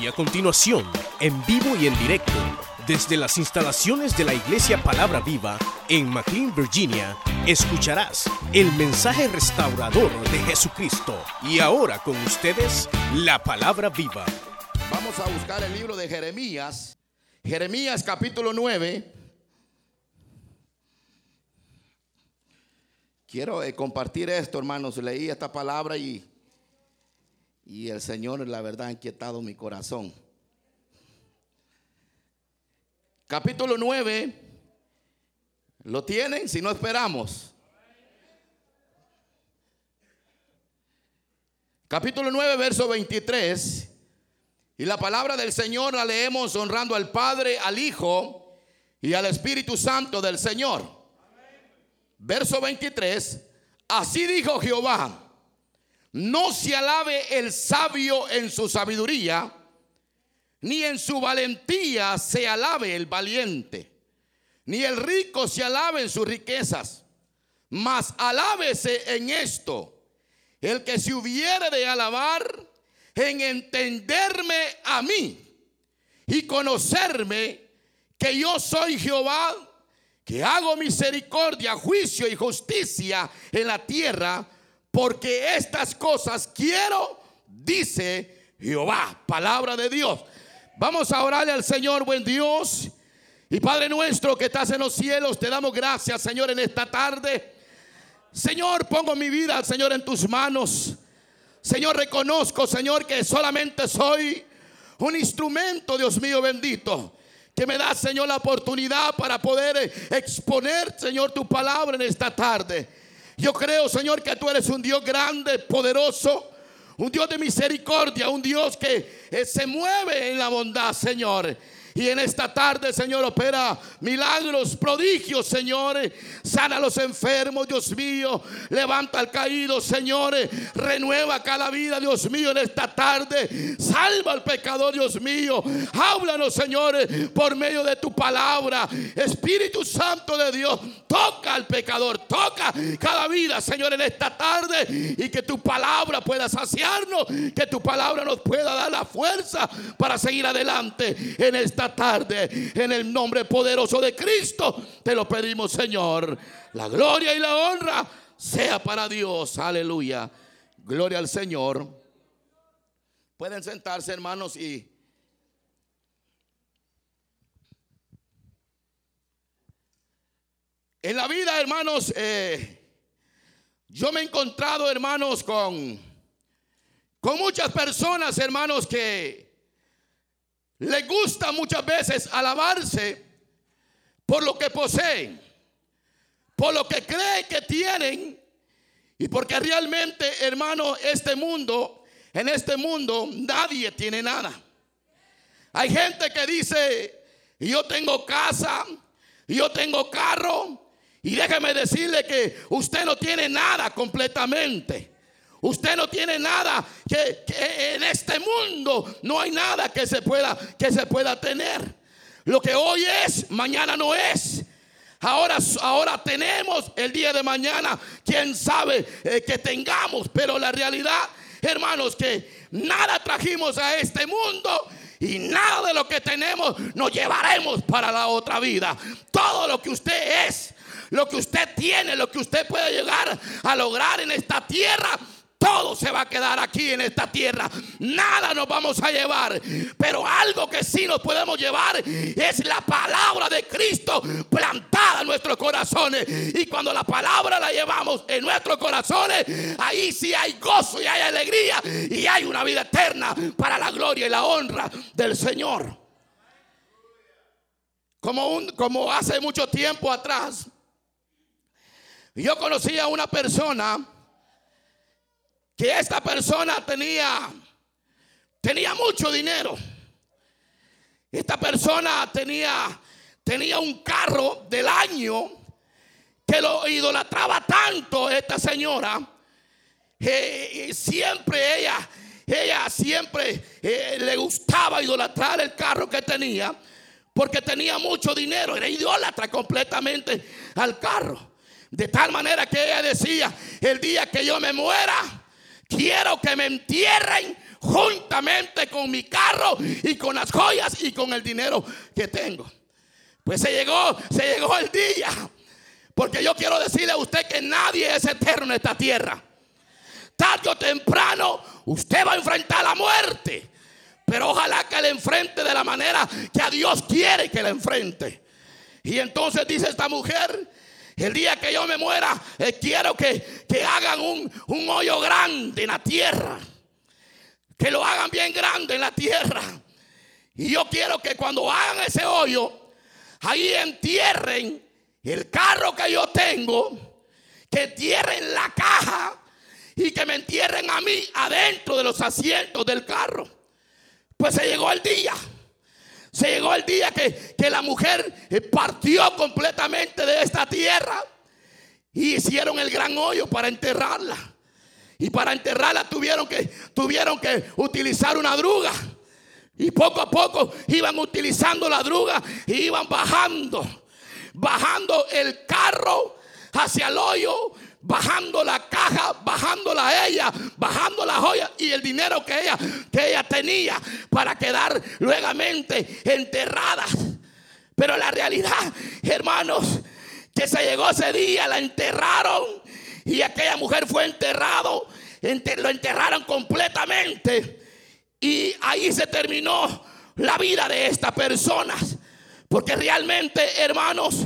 Y a continuación, en vivo y en directo, desde las instalaciones de la Iglesia Palabra Viva en McLean, Virginia, escucharás el mensaje restaurador de Jesucristo. Y ahora con ustedes, la Palabra Viva. Vamos a buscar el libro de Jeremías. Jeremías capítulo 9. Quiero eh, compartir esto, hermanos. Leí esta palabra y, y el Señor, la verdad, ha inquietado mi corazón. Capítulo 9. ¿Lo tienen? Si no esperamos. Capítulo 9, verso 23. Y la palabra del Señor la leemos honrando al Padre, al Hijo y al Espíritu Santo del Señor. Verso 23. Así dijo Jehová. No se alabe el sabio en su sabiduría, ni en su valentía se alabe el valiente, ni el rico se alabe en sus riquezas, mas alábese en esto el que se hubiere de alabar en entenderme a mí y conocerme que yo soy Jehová, que hago misericordia, juicio y justicia en la tierra, porque estas cosas quiero, dice Jehová, palabra de Dios. Vamos a orarle al Señor, buen Dios. Y Padre nuestro que estás en los cielos, te damos gracias, Señor, en esta tarde. Señor, pongo mi vida, Señor, en tus manos. Señor, reconozco, Señor, que solamente soy un instrumento, Dios mío bendito, que me da, Señor, la oportunidad para poder exponer, Señor, tu palabra en esta tarde. Yo creo, Señor, que tú eres un Dios grande, poderoso, un Dios de misericordia, un Dios que eh, se mueve en la bondad, Señor. Y en esta tarde, Señor, opera milagros, prodigios, Señor. Sana a los enfermos, Dios mío. Levanta al caído, Señor. Renueva cada vida, Dios mío, en esta tarde. Salva al pecador, Dios mío. Háblanos, Señor, por medio de tu palabra. Espíritu Santo de Dios, toca al pecador, toca cada vida, Señor, en esta tarde. Y que tu palabra pueda saciarnos, que tu palabra nos pueda dar la fuerza para seguir adelante en esta tarde. En el nombre poderoso de Cristo te lo pedimos, Señor. La gloria y la honra sea para Dios. Aleluya. Gloria al Señor. Pueden sentarse, hermanos, y en la vida, hermanos, eh, yo me he encontrado, hermanos, con, con muchas personas, hermanos, que les gusta muchas veces alabarse por lo que poseen, por lo que creen que tienen y porque realmente, hermano, este mundo, en este mundo nadie tiene nada. Hay gente que dice, yo tengo casa, yo tengo carro, y déjeme decirle que usted no tiene nada completamente. Usted no tiene nada que, en este mundo no hay nada que se pueda que se pueda tener. Lo que hoy es, mañana no es. Ahora, ahora tenemos el día de mañana, quién sabe eh, que tengamos, pero la realidad, hermanos, que nada trajimos a este mundo y nada de lo que tenemos nos llevaremos para la otra vida. Todo lo que usted es, lo que usted tiene, lo que usted puede llegar a lograr en esta tierra, todo se va a quedar aquí en esta tierra. Nada nos vamos a llevar. Pero algo que sí nos podemos llevar es la palabra de Cristo plantada en nuestros corazones. Y cuando la palabra la llevamos en nuestros corazones, ahí sí hay gozo y hay alegría y hay una vida eterna para la gloria y la honra del Señor. Como, un, como hace mucho tiempo atrás, yo conocí a una persona que esta persona tenía tenía mucho dinero. Esta persona tenía tenía un carro del año que lo idolatraba tanto esta señora. que siempre ella ella siempre eh, le gustaba idolatrar el carro que tenía porque tenía mucho dinero, era idólatra completamente al carro. De tal manera que ella decía, el día que yo me muera, quiero que me entierren juntamente con mi carro y con las joyas y con el dinero que tengo. Pues se llegó, se llegó el día. Porque yo quiero decirle a usted que nadie es eterno en esta tierra. Tarde o temprano usted va a enfrentar la muerte. Pero ojalá que le enfrente de la manera que a Dios quiere que le enfrente. Y entonces dice esta mujer, el día que yo me muera, eh, quiero que, hagan un, un hoyo grande en la tierra. Que lo hagan bien grande en la tierra. Y yo quiero que cuando hagan ese hoyo, ahí entierren el carro que yo tengo, que entierren la caja y que me entierren a mí adentro de los asientos del carro. Pues se llegó el día. Se llegó el día que, la mujer eh, partió completamente de esta tierra y hicieron el gran hoyo para enterrarla. Y para enterrarla tuvieron que, tuvieron que utilizar una druga. Y poco a poco iban utilizando la druga y iban bajando, bajando el carro hacia el hoyo bajando la caja, bajándola a ella, bajando la joya y el dinero que ella, que ella tenía para quedar luegamente enterradas. Pero la realidad, hermanos, que se llegó ese día, la enterraron y aquella mujer fue enterrado, lo enterraron completamente y ahí se terminó la vida de estas personas. Porque realmente, hermanos,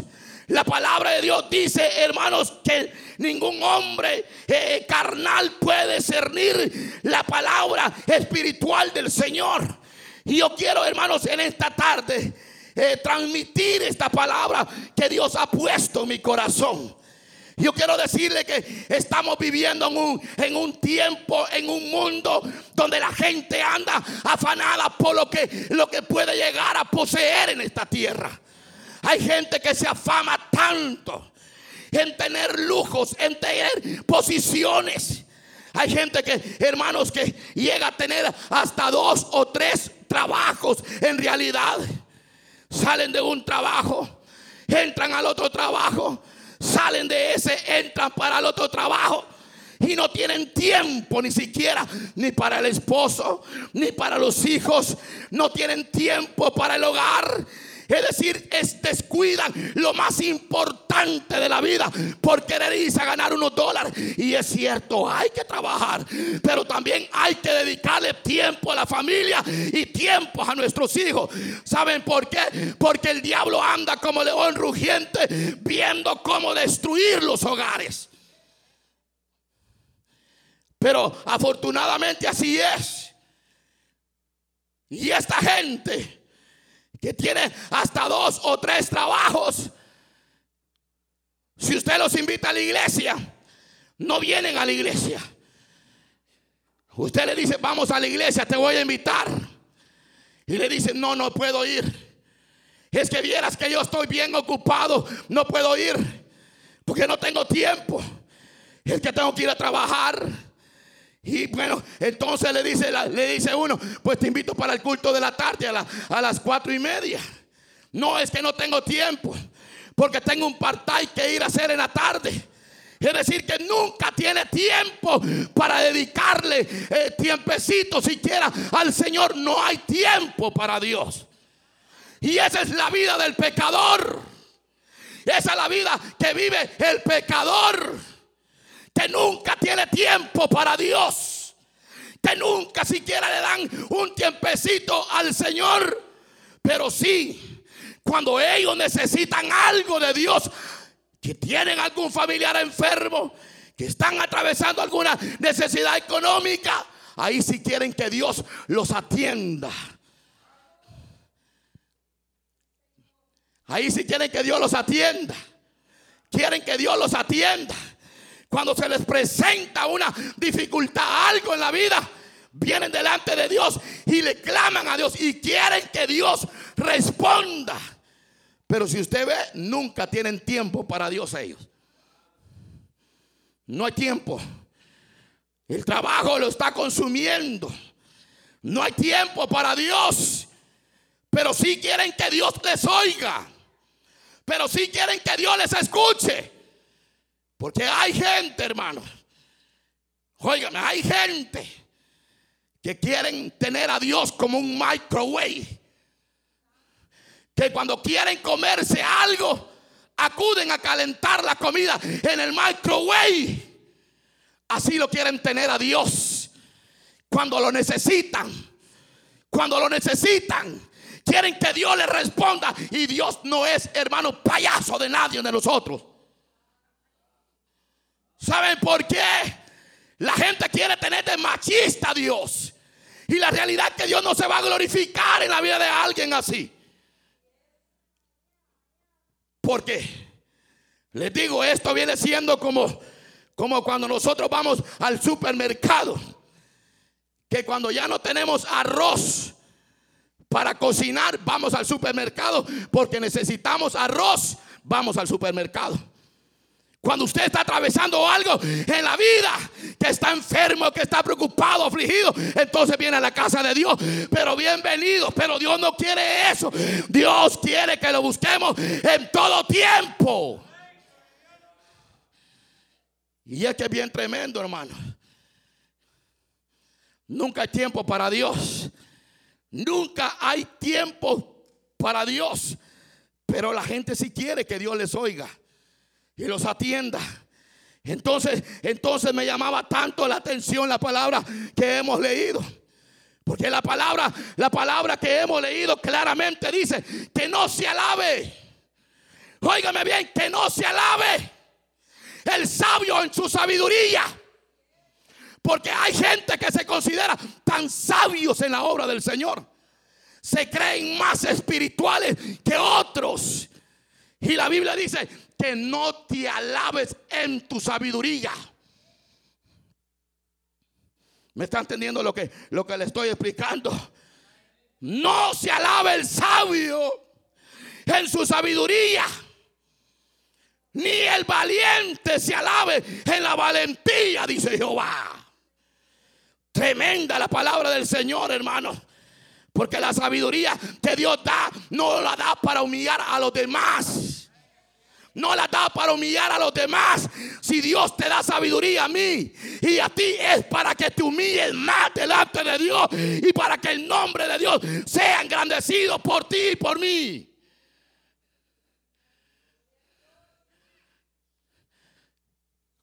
la palabra de Dios dice, hermanos, que ningún hombre eh, carnal puede discernir la palabra espiritual del Señor. Y yo quiero, hermanos, en esta tarde eh, transmitir esta palabra que Dios ha puesto en mi corazón. Yo quiero decirle que estamos viviendo en un, en un, tiempo, en un mundo donde la gente anda afanada por lo que, lo que puede llegar a poseer en esta tierra. Hay gente que se afama tanto en tener lujos, en tener posiciones. Hay gente que, hermanos, que llega a tener hasta dos o tres trabajos en realidad. Salen de un trabajo, entran al otro trabajo, salen de ese, entran para el otro trabajo. Y no tienen tiempo ni siquiera ni para el esposo, ni para los hijos. No tienen tiempo para el hogar es decir, es descuidan lo más importante de la vida por querer irse a ganar unos dólares. Y es cierto, hay que trabajar, pero también hay que dedicarle tiempo a la familia y tiempo a nuestros hijos. ¿Saben por qué? Porque el diablo anda como león rugiente viendo cómo destruir los hogares. Pero afortunadamente así es. Y esta gente que tiene hasta dos o tres trabajos. Si usted los invita a la iglesia, no vienen a la iglesia. Usted le dice, vamos a la iglesia, te voy a invitar. Y le dice, no, no puedo ir. Es que vieras que yo estoy bien ocupado, no puedo ir. Porque no tengo tiempo. Es que tengo que ir a trabajar. Y bueno, entonces le dice, le dice uno, pues te invito para el culto de la tarde a, a las cuatro y media. No, es que no tengo tiempo, porque tengo un part-time que ir a hacer en la tarde. Es decir, que nunca tiene tiempo para dedicarle eh, tiempecito siquiera al Señor. No hay tiempo para Dios. Y esa es la vida del pecador. Esa es la vida que vive el pecador que nunca tiene tiempo para Dios, que nunca siquiera le dan un tiempecito al Señor, pero sí, cuando ellos necesitan algo de Dios, que tienen algún familiar enfermo, que están atravesando alguna necesidad económica, ahí sí quieren que Dios los atienda. Ahí sí quieren que Dios los atienda. Quieren que Dios los atienda. Cuando se les presenta una dificultad, algo en la vida, vienen delante de Dios y le claman a Dios y quieren que Dios responda. Pero si usted ve, nunca tienen tiempo para Dios ellos. No hay tiempo. El trabajo lo está consumiendo. No hay tiempo para Dios. Pero sí quieren que Dios les oiga. Pero sí quieren que Dios les escuche. Porque hay gente, hermano. Óigame, hay gente que quieren tener a Dios como un microwave. Que cuando quieren comerse algo, acuden a calentar la comida en el microwave. Así lo quieren tener a Dios. Cuando lo necesitan. Cuando lo necesitan. Quieren que Dios les responda. Y Dios no es, hermano, payaso de nadie de nosotros. ¿Saben por qué? La gente quiere tener de machista a Dios. Y la realidad es que Dios no se va a glorificar en la vida de alguien así. Porque les digo, esto viene siendo como, como cuando nosotros vamos al supermercado. Que cuando ya no tenemos arroz para cocinar, vamos al supermercado. Porque necesitamos arroz, vamos al supermercado. Cuando usted está atravesando algo en la vida, que está enfermo, que está preocupado, afligido, entonces viene a la casa de Dios. Pero bienvenido, pero Dios no quiere eso. Dios quiere que lo busquemos en todo tiempo. Y es que es bien tremendo, hermano. Nunca hay tiempo para Dios. Nunca hay tiempo para Dios. Pero la gente sí quiere que Dios les oiga y los atienda. Entonces, entonces me llamaba tanto la atención la palabra que hemos leído. Porque la palabra, la palabra que hemos leído claramente dice que no se alabe. Óigame bien, que no se alabe el sabio en su sabiduría. Porque hay gente que se considera tan sabios en la obra del Señor. Se creen más espirituales que otros. Y la Biblia dice que no te alabes en tu sabiduría. ¿Me está entendiendo lo que, lo que le estoy explicando? No se alabe el sabio en su sabiduría. Ni el valiente se alabe en la valentía, dice Jehová. Tremenda la palabra del Señor, hermano. Porque la sabiduría que Dios da, no la da para humillar a los demás no la da para humillar a los demás. Si Dios te da sabiduría a mí y a ti es para que te humilles más delante de Dios y para que el nombre de Dios sea engrandecido por ti y por mí.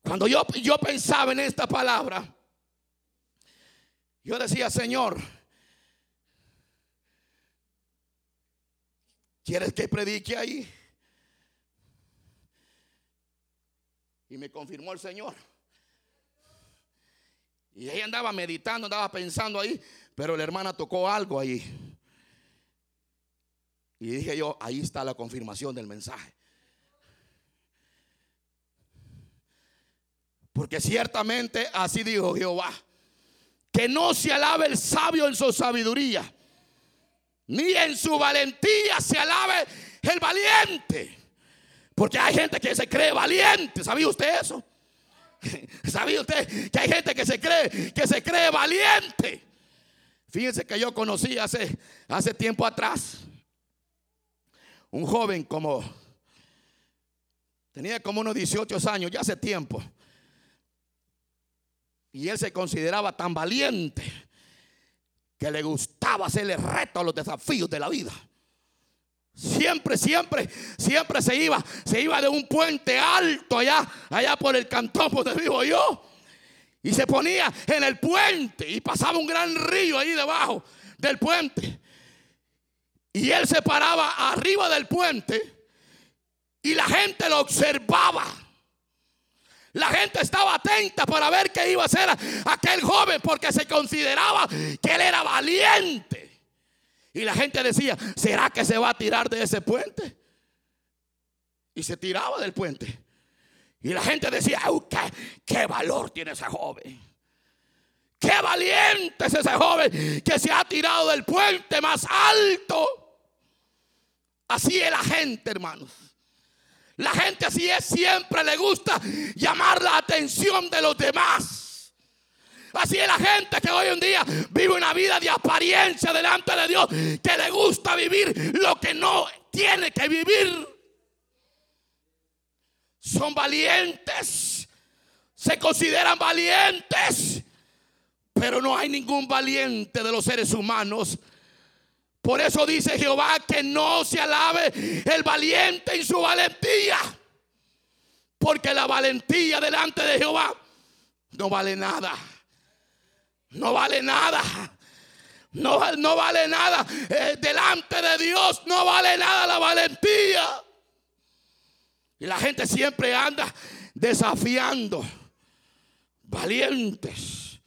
Cuando yo, yo pensaba en esta palabra, yo decía, Señor, ¿quieres que predique ahí? Y me confirmó el Señor. Y ella andaba meditando, andaba pensando ahí, pero la hermana tocó algo ahí. Y dije yo, ahí está la confirmación del mensaje. Porque ciertamente así dijo Jehová, que no se alabe el sabio en su sabiduría, ni en su valentía se alabe el valiente. Porque hay gente que se cree valiente. ¿Sabía usted eso? ¿Sabía usted que hay gente que se cree, que se cree valiente? Fíjense que yo conocí hace, hace tiempo atrás un joven como tenía como unos 18 años, ya hace tiempo. Y él se consideraba tan valiente que le gustaba hacerle reto a los desafíos de la vida. Siempre, siempre, siempre se iba, se iba de un puente alto allá, allá por el cantón donde vivo yo. Y se ponía en el puente y pasaba un gran río ahí debajo del puente. Y él se paraba arriba del puente y la gente lo observaba. La gente estaba atenta para ver qué iba a hacer aquel joven porque se consideraba que él era valiente. Y la gente decía, ¿será que se va a tirar de ese puente? Y se tiraba del puente. Y la gente decía, ¿qué, qué valor tiene ese joven! ¡Qué valiente es ese joven que se ha tirado del puente más alto! Así es la gente, hermanos. La gente así es, siempre le gusta llamar la atención de los demás. Así es la gente que hoy en día vive una vida de apariencia delante de Dios, que le gusta vivir lo que no tiene que vivir. Son valientes, se consideran valientes Pero no hay ningún valiente de los seres humanos. Por eso dice Jehová que no se alabe el valiente en su valentía. Porque la valentía delante de Jehová no vale nada. No vale nada. No, no vale nada. Eh, delante de Dios no vale nada la valentía. Y la gente siempre anda desafiando. Valientes.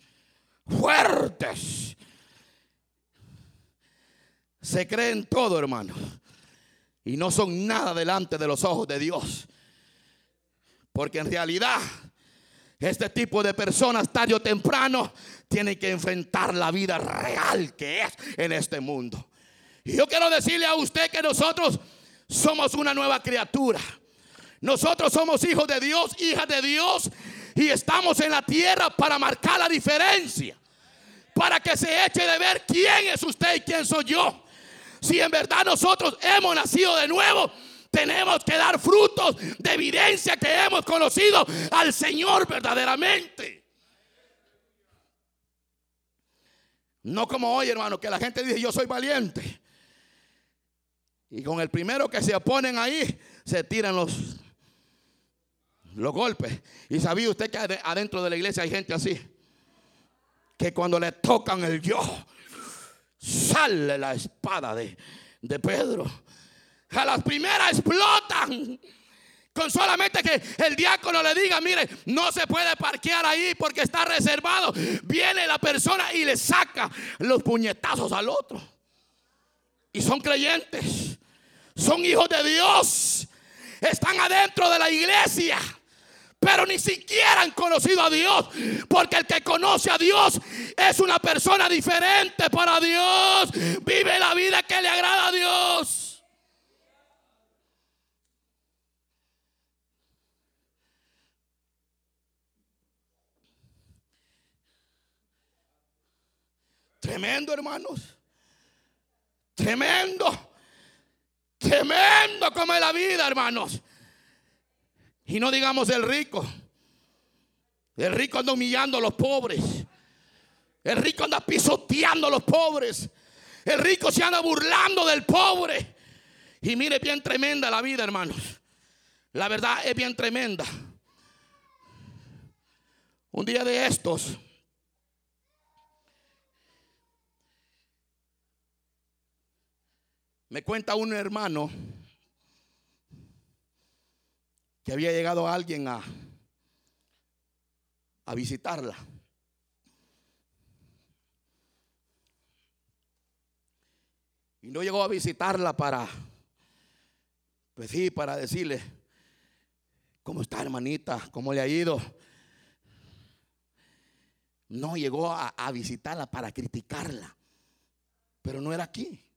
Fuertes. Se creen todo, hermano. Y no son nada delante de los ojos de Dios. Porque en realidad este tipo de personas tarde o temprano tienen que enfrentar la vida real que es en este mundo. Y yo quiero decirle a usted que nosotros somos una nueva criatura. Nosotros somos hijos de Dios, hijas de Dios, y estamos en la tierra para marcar la diferencia. Para que se eche de ver quién es usted y quién soy yo. Si en verdad nosotros hemos nacido de nuevo, tenemos que dar frutos de evidencia que hemos conocido al Señor verdaderamente. No como hoy, hermano, que la gente dice yo soy valiente. Y con el primero que se oponen ahí, se tiran los, los golpes. Y sabía usted que adentro de la iglesia hay gente así. Que cuando le tocan el yo, sale la espada de, de Pedro. A las primeras explotan. Con solamente que el diácono le diga, mire, no se puede parquear ahí porque está reservado. Viene la persona y le saca los puñetazos al otro. Y son creyentes. Son hijos de Dios. Están adentro de la iglesia. Pero ni siquiera han conocido a Dios. Porque el que conoce a Dios es una persona diferente para Dios. Vive la vida que le agrada a Dios. Tremendo, hermanos. Tremendo. Tremendo como es la vida, hermanos. Y no digamos el rico. El rico anda humillando a los pobres. El rico anda pisoteando a los pobres. El rico se anda burlando del pobre. Y mire bien tremenda la vida, hermanos. La verdad es bien tremenda. Un día de estos Me cuenta un hermano que había llegado alguien a, a visitarla. Y no llegó a visitarla para, pues sí, para decirle, ¿cómo está hermanita? ¿Cómo le ha ido? No llegó a, a visitarla para criticarla, pero no era aquí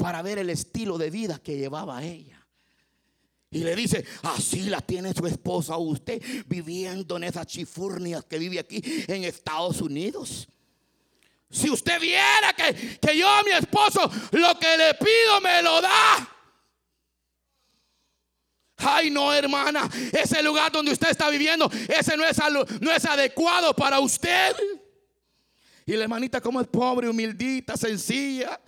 para ver el estilo de vida que llevaba ella. Y le dice, así la tiene su esposa usted viviendo en esas chifurnias que vive aquí en Estados Unidos. Si usted viera que, que yo a mi esposo lo que le pido me lo da. Ay, no, hermana, ese lugar donde usted está viviendo, ese no es, no es adecuado para usted. Y la hermanita como es pobre, humildita, sencilla.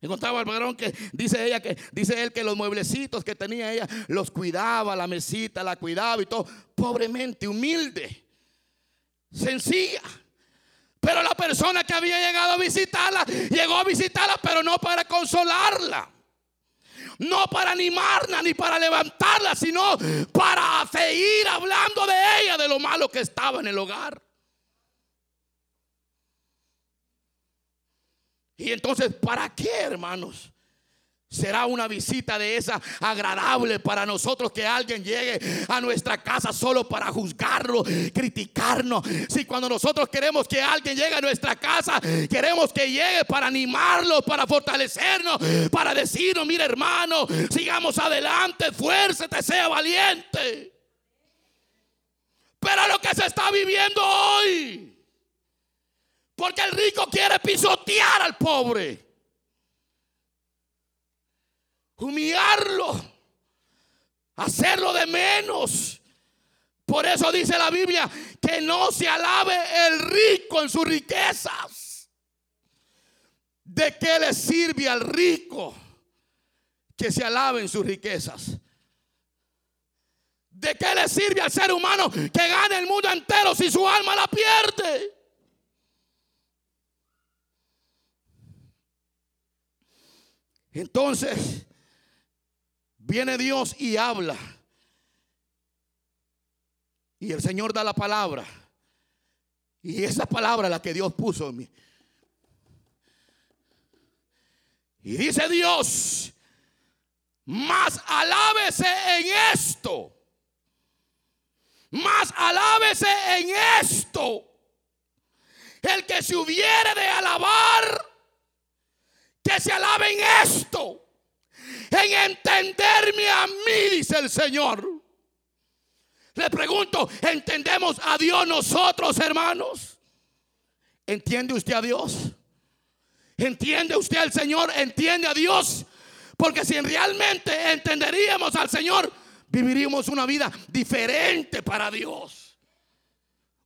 Encontraba al varón que dice ella que dice él que los mueblecitos que tenía ella los cuidaba, la mesita la cuidaba y todo, pobremente, humilde, sencilla. Pero la persona que había llegado a visitarla, llegó a visitarla, pero no para consolarla. No para animarla ni para levantarla, sino para seguir hablando de ella, de lo malo que estaba en el hogar. Y entonces, ¿para qué, hermanos? Será una visita de esa agradable para nosotros que alguien llegue a nuestra casa solo para juzgarlo, criticarnos. Si cuando nosotros queremos que alguien llegue a nuestra casa, queremos que llegue para animarlo, para fortalecernos, para decirnos, mira hermano, sigamos adelante, te sea valiente. Pero lo que se está viviendo hoy porque el rico quiere pisotear al pobre. Humillarlo. Hacerlo de menos. Por eso dice la Biblia que no se alabe el rico en sus riquezas. ¿De qué le sirve al rico que se alabe en sus riquezas? ¿De qué le sirve al ser humano que gane el mundo entero si su alma la pierde? Entonces, viene Dios y habla. Y el Señor da la palabra. Y esa palabra la que Dios puso en mí. Y dice Dios, más alábese en esto. Más alábese en esto. El que se hubiere de alabar, que se alabe en esto. En entenderme a mí, dice el Señor. Le pregunto, ¿entendemos a Dios nosotros, hermanos? ¿Entiende usted a Dios? ¿Entiende usted al Señor? ¿Entiende a Dios? Porque si realmente entenderíamos al Señor, viviríamos una vida diferente para Dios.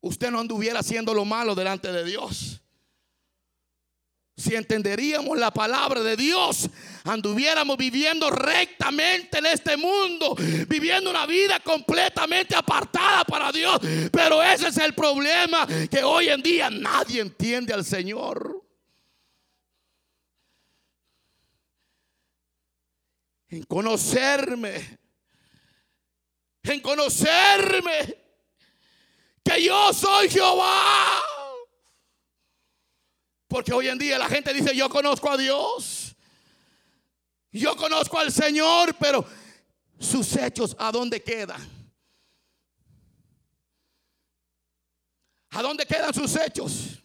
Usted no anduviera haciendo lo malo delante de Dios si entenderíamos la palabra de Dios, anduviéramos viviendo rectamente en este mundo, viviendo una vida completamente apartada para Dios. Pero ese es el problema, que hoy en día nadie entiende al Señor. En conocerme, en conocerme, que yo soy Jehová porque hoy en día la gente dice, yo conozco a Dios. Yo conozco al Señor, pero sus hechos, ¿a dónde quedan? ¿A dónde quedan sus hechos?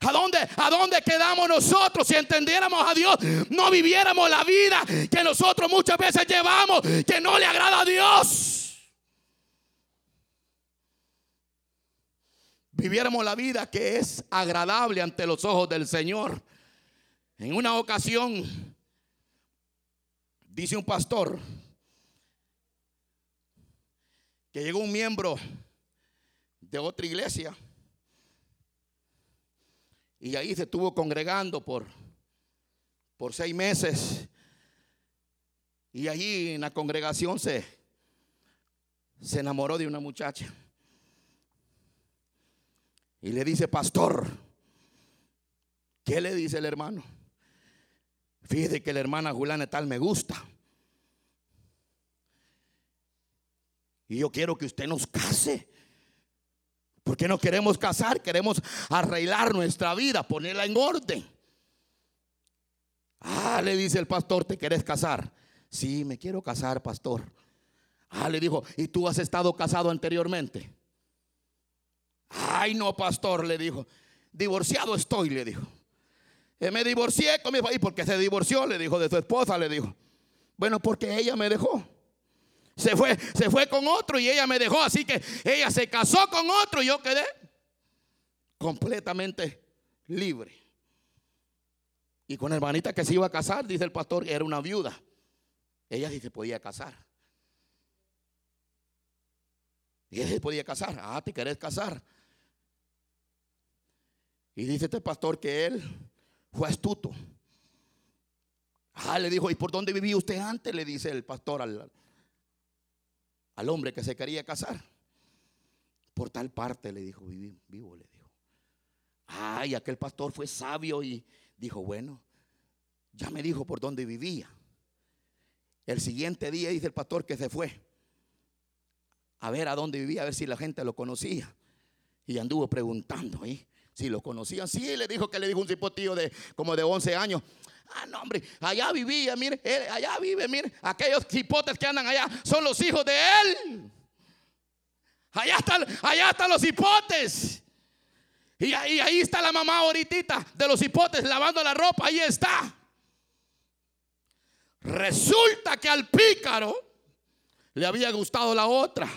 ¿A dónde, ¿A dónde quedamos nosotros si entendiéramos a Dios? No viviéramos la vida que nosotros muchas veces llevamos, que no le agrada a Dios. Viviéramos la vida que es agradable ante los ojos del Señor. En una ocasión, dice un pastor, que llegó un miembro de otra iglesia y ahí se estuvo congregando por, por seis meses. Y allí en la congregación se, se enamoró de una muchacha. Y le dice, pastor, ¿qué le dice el hermano? Fíjese que la hermana Juliana tal me gusta. Y yo quiero que usted nos case. Porque no queremos casar, queremos arreglar nuestra vida, ponerla en orden. Ah, le dice el pastor, ¿te quieres casar? Sí, me quiero casar, pastor. Ah, le dijo, ¿y tú has estado casado anteriormente? Ay, no, pastor, le dijo. Divorciado estoy, le dijo. Eh, me divorcié con mi país porque se divorció, le dijo, de su esposa, le dijo. Bueno, porque ella me dejó. Se fue, se fue con otro y ella me dejó. Así que ella se casó con otro y yo quedé completamente libre. Y con hermanita que se iba a casar, dice el pastor, era una viuda. Ella sí se podía casar. Y ella se podía casar. Ah, te querés casar. Y dice este pastor que él fue astuto. Ah, le dijo, ¿y por dónde vivía usted antes? Le dice el pastor al, al hombre que se quería casar. Por tal parte le dijo, vivo, vivo, le dijo. Ay, aquel pastor fue sabio y dijo, bueno, ya me dijo por dónde vivía. El siguiente día dice el pastor que se fue a ver a dónde vivía, a ver si la gente lo conocía. Y anduvo preguntando ahí. Si lo conocían, sí, le dijo que le dijo un cipotío de como de 11 años. Ah, no, hombre, allá vivía, mire, allá vive, mire, aquellos hipotes que andan allá son los hijos de él. Allá están, allá están los hipotes. Y ahí, ahí está la mamá ahorita de los hipotes lavando la ropa, ahí está. Resulta que al pícaro le había gustado la otra.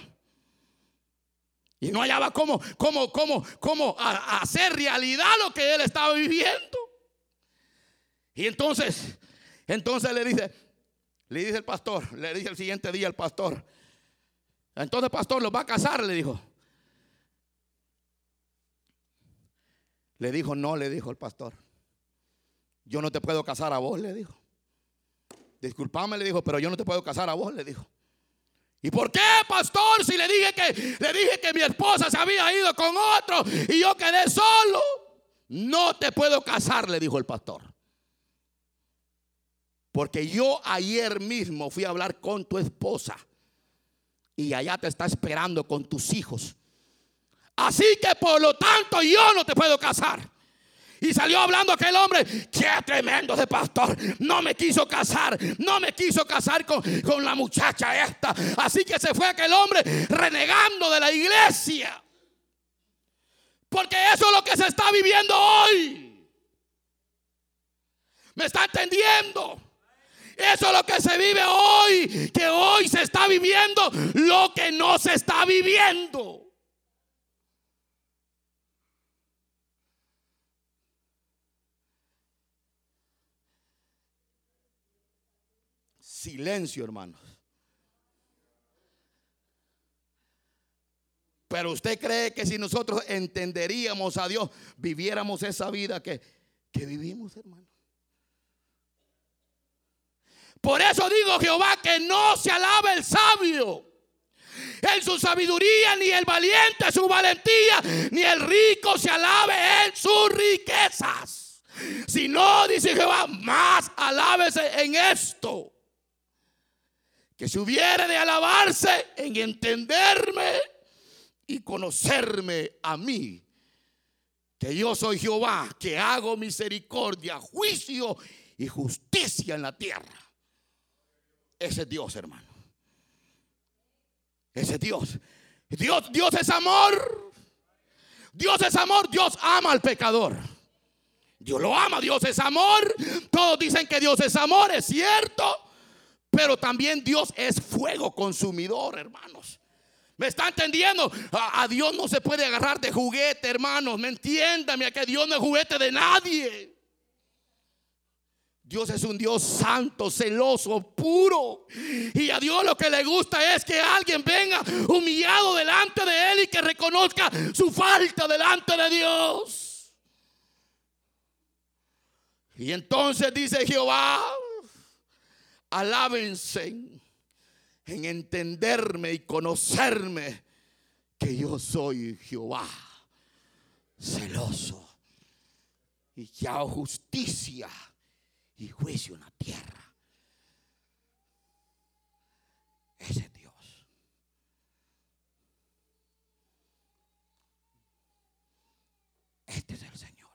Y no hallaba cómo, cómo, cómo, cómo hacer realidad lo que él estaba viviendo. Y entonces, entonces le dice, le dice el pastor, le dice el siguiente día el pastor, Entonces, pastor, ¿los va a casar? Le dijo. Le dijo, no, le dijo el pastor. Yo no te puedo casar a vos, le dijo. Disculpame, le dijo, pero yo no te puedo casar a vos, le dijo. ¿Y por qué, pastor? Si le dije que le dije que mi esposa se había ido con otro y yo quedé solo. No te puedo casar, le dijo el pastor. Porque yo ayer mismo fui a hablar con tu esposa y allá te está esperando con tus hijos. Así que por lo tanto yo no te puedo casar. Y salió hablando aquel hombre, qué tremendo de pastor. No me quiso casar, no me quiso casar con, con la muchacha esta. Así que se fue aquel hombre renegando de la iglesia. Porque eso es lo que se está viviendo hoy. ¿Me está entendiendo? Eso es lo que se vive hoy. Que hoy se está viviendo lo que no se está viviendo. Silencio, hermanos. Pero usted cree que si nosotros entenderíamos a Dios, viviéramos esa vida que, que vivimos, hermano. Por eso digo Jehová que no se alabe el sabio en su sabiduría, ni el valiente su valentía, ni el rico se alabe en sus riquezas. Si no, dice Jehová, más alábese en esto. Que se hubiera de alabarse en entenderme y conocerme a mí. Que yo soy Jehová, que hago misericordia, juicio y justicia en la tierra. Ese es Dios, hermano. Ese es Dios. Dios, Dios es amor. Dios es amor. Dios ama al pecador. Dios lo ama. Dios es amor. Todos dicen que Dios es amor, es cierto. Pero también Dios es fuego consumidor, hermanos. ¿Me está entendiendo? A, Dios no se puede agarrar de juguete, hermanos. ¿Me entiéndame? Que Dios no es juguete de nadie. Dios es un Dios santo, celoso, puro. Y a Dios lo que le gusta es que alguien venga humillado delante de Él y que reconozca su falta delante de Dios. Y entonces dice Jehová, alábense en entenderme y conocerme que yo soy Jehová, celoso y que hago justicia y juicio en la tierra. Ese es Dios. Este es el Señor.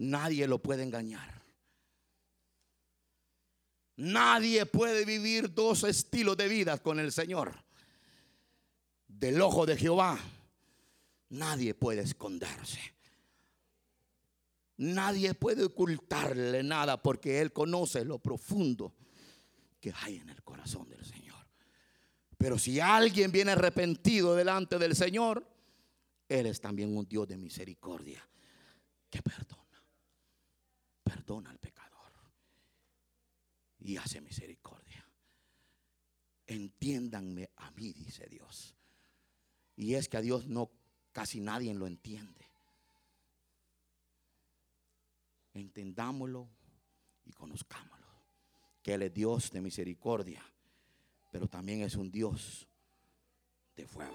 Nadie lo puede engañar. Nadie puede vivir dos estilos de vida con el Señor. Del ojo de Jehová, nadie puede esconderse. Nadie puede ocultarle nada porque Él conoce lo profundo que hay en el corazón del Señor. Pero si alguien viene arrepentido delante del Señor, Él es también un Dios de misericordia que perdona. Perdona al pecador y hace misericordia. Entiéndanme a mí, dice Dios. Y es que a Dios no casi nadie lo entiende entendámoslo y conozcámoslo. Que Él es Dios de misericordia, pero también es un Dios de fuego